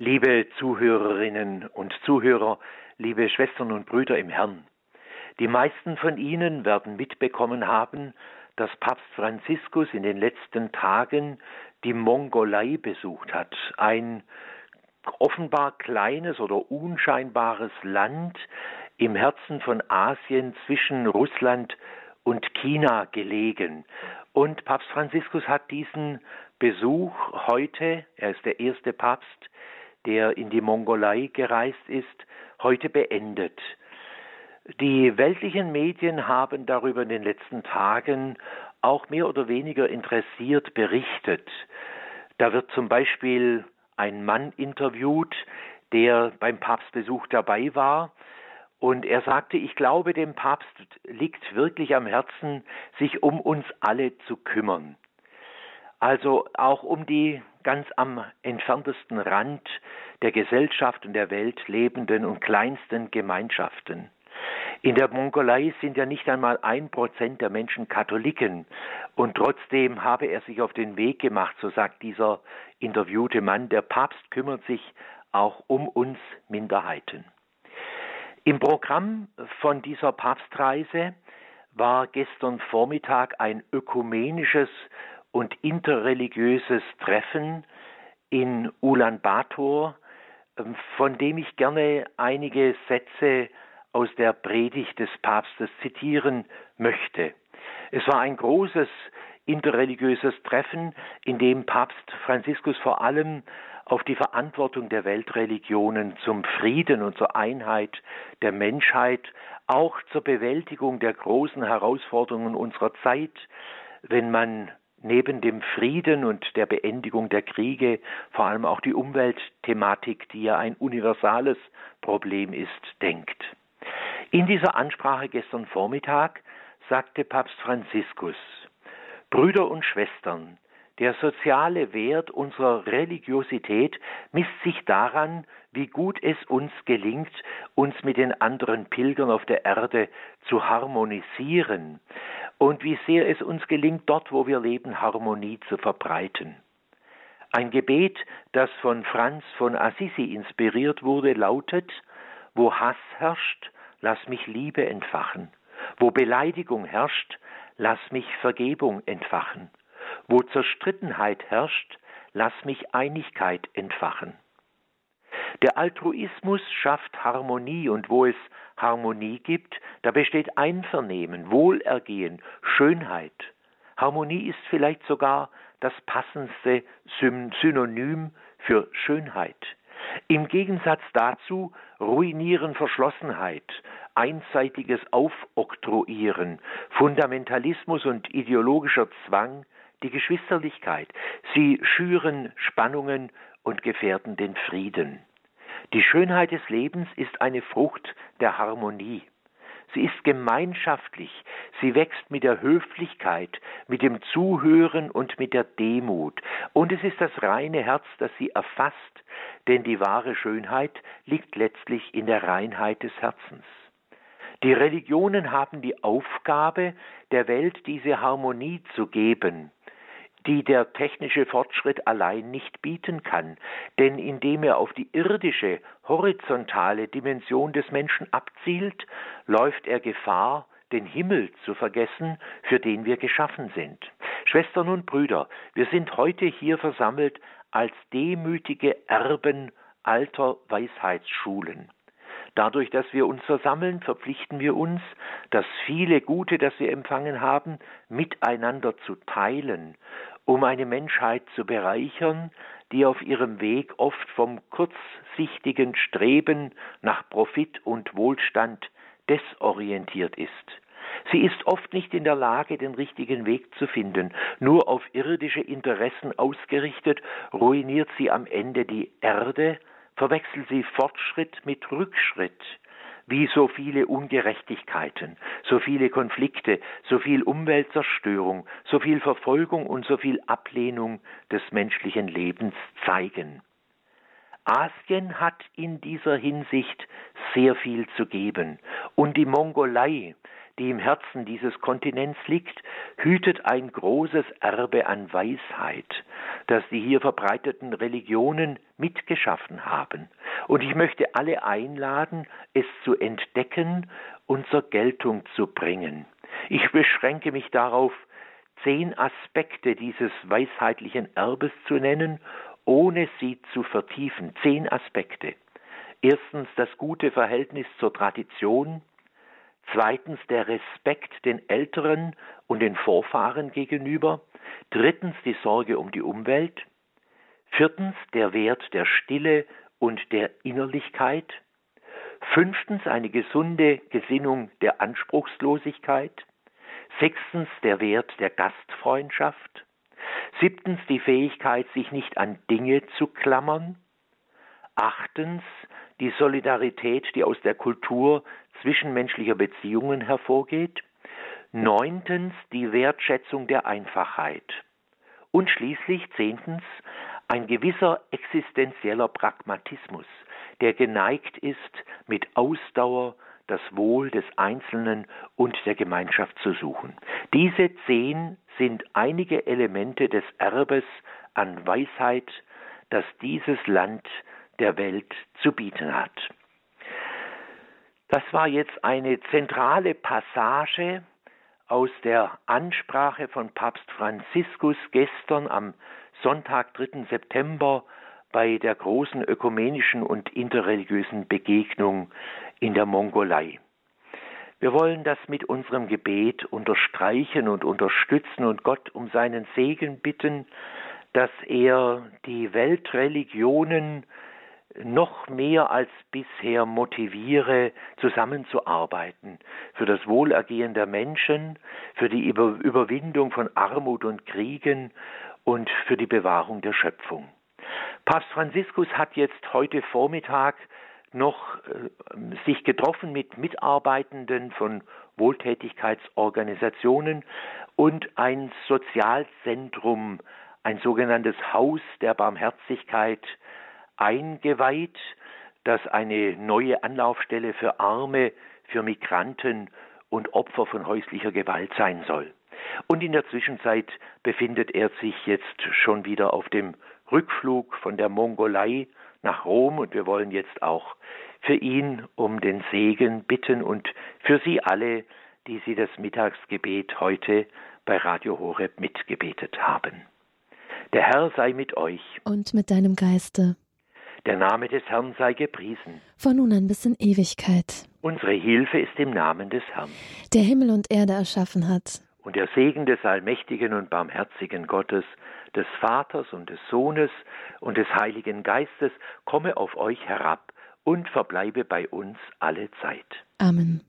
Liebe Zuhörerinnen und Zuhörer, liebe Schwestern und Brüder im Herrn, die meisten von Ihnen werden mitbekommen haben, dass Papst Franziskus in den letzten Tagen die Mongolei besucht hat, ein offenbar kleines oder unscheinbares Land im Herzen von Asien zwischen Russland und China gelegen. Und Papst Franziskus hat diesen Besuch heute, er ist der erste Papst, der in die Mongolei gereist ist, heute beendet. Die weltlichen Medien haben darüber in den letzten Tagen auch mehr oder weniger interessiert berichtet. Da wird zum Beispiel ein Mann interviewt, der beim Papstbesuch dabei war, und er sagte, ich glaube, dem Papst liegt wirklich am Herzen, sich um uns alle zu kümmern. Also auch um die ganz am entferntesten Rand der Gesellschaft und der Welt lebenden und kleinsten Gemeinschaften. In der Mongolei sind ja nicht einmal ein Prozent der Menschen Katholiken und trotzdem habe er sich auf den Weg gemacht, so sagt dieser interviewte Mann, der Papst kümmert sich auch um uns Minderheiten. Im Programm von dieser Papstreise war gestern Vormittag ein ökumenisches und interreligiöses Treffen in Ulaanbaatar, ähm, von dem ich gerne einige Sätze aus der Predigt des Papstes zitieren möchte. Es war ein großes interreligiöses Treffen, in dem Papst Franziskus vor allem auf die Verantwortung der Weltreligionen zum Frieden und zur Einheit der Menschheit, auch zur Bewältigung der großen Herausforderungen unserer Zeit, wenn man neben dem Frieden und der Beendigung der Kriege vor allem auch die Umweltthematik, die ja ein universales Problem ist, denkt. In dieser Ansprache gestern Vormittag sagte Papst Franziskus, Brüder und Schwestern, der soziale Wert unserer Religiosität misst sich daran, wie gut es uns gelingt, uns mit den anderen Pilgern auf der Erde zu harmonisieren und wie sehr es uns gelingt, dort, wo wir leben, Harmonie zu verbreiten. Ein Gebet, das von Franz von Assisi inspiriert wurde, lautet, wo Hass herrscht, lass mich Liebe entfachen. Wo Beleidigung herrscht, lass mich Vergebung entfachen. Wo Zerstrittenheit herrscht, lass mich Einigkeit entfachen. Der Altruismus schafft Harmonie und wo es Harmonie gibt, da besteht Einvernehmen, Wohlergehen, Schönheit. Harmonie ist vielleicht sogar das passendste Synonym für Schönheit. Im Gegensatz dazu ruinieren Verschlossenheit, einseitiges Aufoktroyieren, Fundamentalismus und ideologischer Zwang die Geschwisterlichkeit. Sie schüren Spannungen und gefährden den Frieden. Die Schönheit des Lebens ist eine Frucht der Harmonie. Sie ist gemeinschaftlich, sie wächst mit der Höflichkeit, mit dem Zuhören und mit der Demut. Und es ist das reine Herz, das sie erfasst, denn die wahre Schönheit liegt letztlich in der Reinheit des Herzens. Die Religionen haben die Aufgabe, der Welt diese Harmonie zu geben, die der technische Fortschritt allein nicht bieten kann, denn indem er auf die irdische, horizontale Dimension des Menschen abzielt, läuft er Gefahr, den Himmel zu vergessen, für den wir geschaffen sind. Schwestern und Brüder, wir sind heute hier versammelt als demütige Erben alter Weisheitsschulen. Dadurch, dass wir uns versammeln, verpflichten wir uns, das viele Gute, das wir empfangen haben, miteinander zu teilen um eine Menschheit zu bereichern, die auf ihrem Weg oft vom kurzsichtigen Streben nach Profit und Wohlstand desorientiert ist. Sie ist oft nicht in der Lage, den richtigen Weg zu finden. Nur auf irdische Interessen ausgerichtet, ruiniert sie am Ende die Erde, verwechselt sie Fortschritt mit Rückschritt, wie so viele Ungerechtigkeiten, so viele Konflikte, so viel Umweltzerstörung, so viel Verfolgung und so viel Ablehnung des menschlichen Lebens zeigen. Asien hat in dieser Hinsicht sehr viel zu geben und die Mongolei, die im Herzen dieses Kontinents liegt, hütet ein großes Erbe an Weisheit, das die hier verbreiteten Religionen mitgeschaffen haben. Und ich möchte alle einladen, es zu entdecken und zur Geltung zu bringen. Ich beschränke mich darauf, zehn Aspekte dieses weisheitlichen Erbes zu nennen, ohne sie zu vertiefen. Zehn Aspekte. Erstens das gute Verhältnis zur Tradition, zweitens der Respekt den Älteren und den Vorfahren gegenüber, drittens die Sorge um die Umwelt, viertens der Wert der Stille und der Innerlichkeit, fünftens eine gesunde Gesinnung der Anspruchslosigkeit, sechstens der Wert der Gastfreundschaft, siebtens die Fähigkeit, sich nicht an Dinge zu klammern, achtens die Solidarität, die aus der Kultur zwischenmenschlicher Beziehungen hervorgeht, neuntens die Wertschätzung der Einfachheit. Und schließlich zehntens ein gewisser existenzieller Pragmatismus, der geneigt ist, mit Ausdauer das Wohl des Einzelnen und der Gemeinschaft zu suchen. Diese zehn sind einige Elemente des Erbes an Weisheit, das dieses Land der Welt zu bieten hat. Das war jetzt eine zentrale Passage aus der Ansprache von Papst Franziskus gestern am Sonntag, 3. September bei der großen ökumenischen und interreligiösen Begegnung in der Mongolei. Wir wollen das mit unserem Gebet unterstreichen und unterstützen und Gott um seinen Segen bitten, dass er die Weltreligionen noch mehr als bisher motiviere, zusammenzuarbeiten für das Wohlergehen der Menschen, für die Überwindung von Armut und Kriegen und für die Bewahrung der Schöpfung. Papst Franziskus hat jetzt heute Vormittag noch äh, sich getroffen mit Mitarbeitenden von Wohltätigkeitsorganisationen und ein Sozialzentrum, ein sogenanntes Haus der Barmherzigkeit eingeweiht, das eine neue Anlaufstelle für Arme, für Migranten und Opfer von häuslicher Gewalt sein soll. Und in der Zwischenzeit befindet er sich jetzt schon wieder auf dem Rückflug von der Mongolei nach Rom und wir wollen jetzt auch für ihn um den Segen bitten und für Sie alle, die Sie das Mittagsgebet heute bei Radio Horeb mitgebetet haben. Der Herr sei mit euch. Und mit deinem Geiste. Der Name des Herrn sei gepriesen. Von nun an bis in Ewigkeit. Unsere Hilfe ist im Namen des Herrn. Der Himmel und Erde erschaffen hat. Und der Segen des allmächtigen und barmherzigen Gottes, des Vaters und des Sohnes und des Heiligen Geistes komme auf euch herab und verbleibe bei uns alle Zeit. Amen.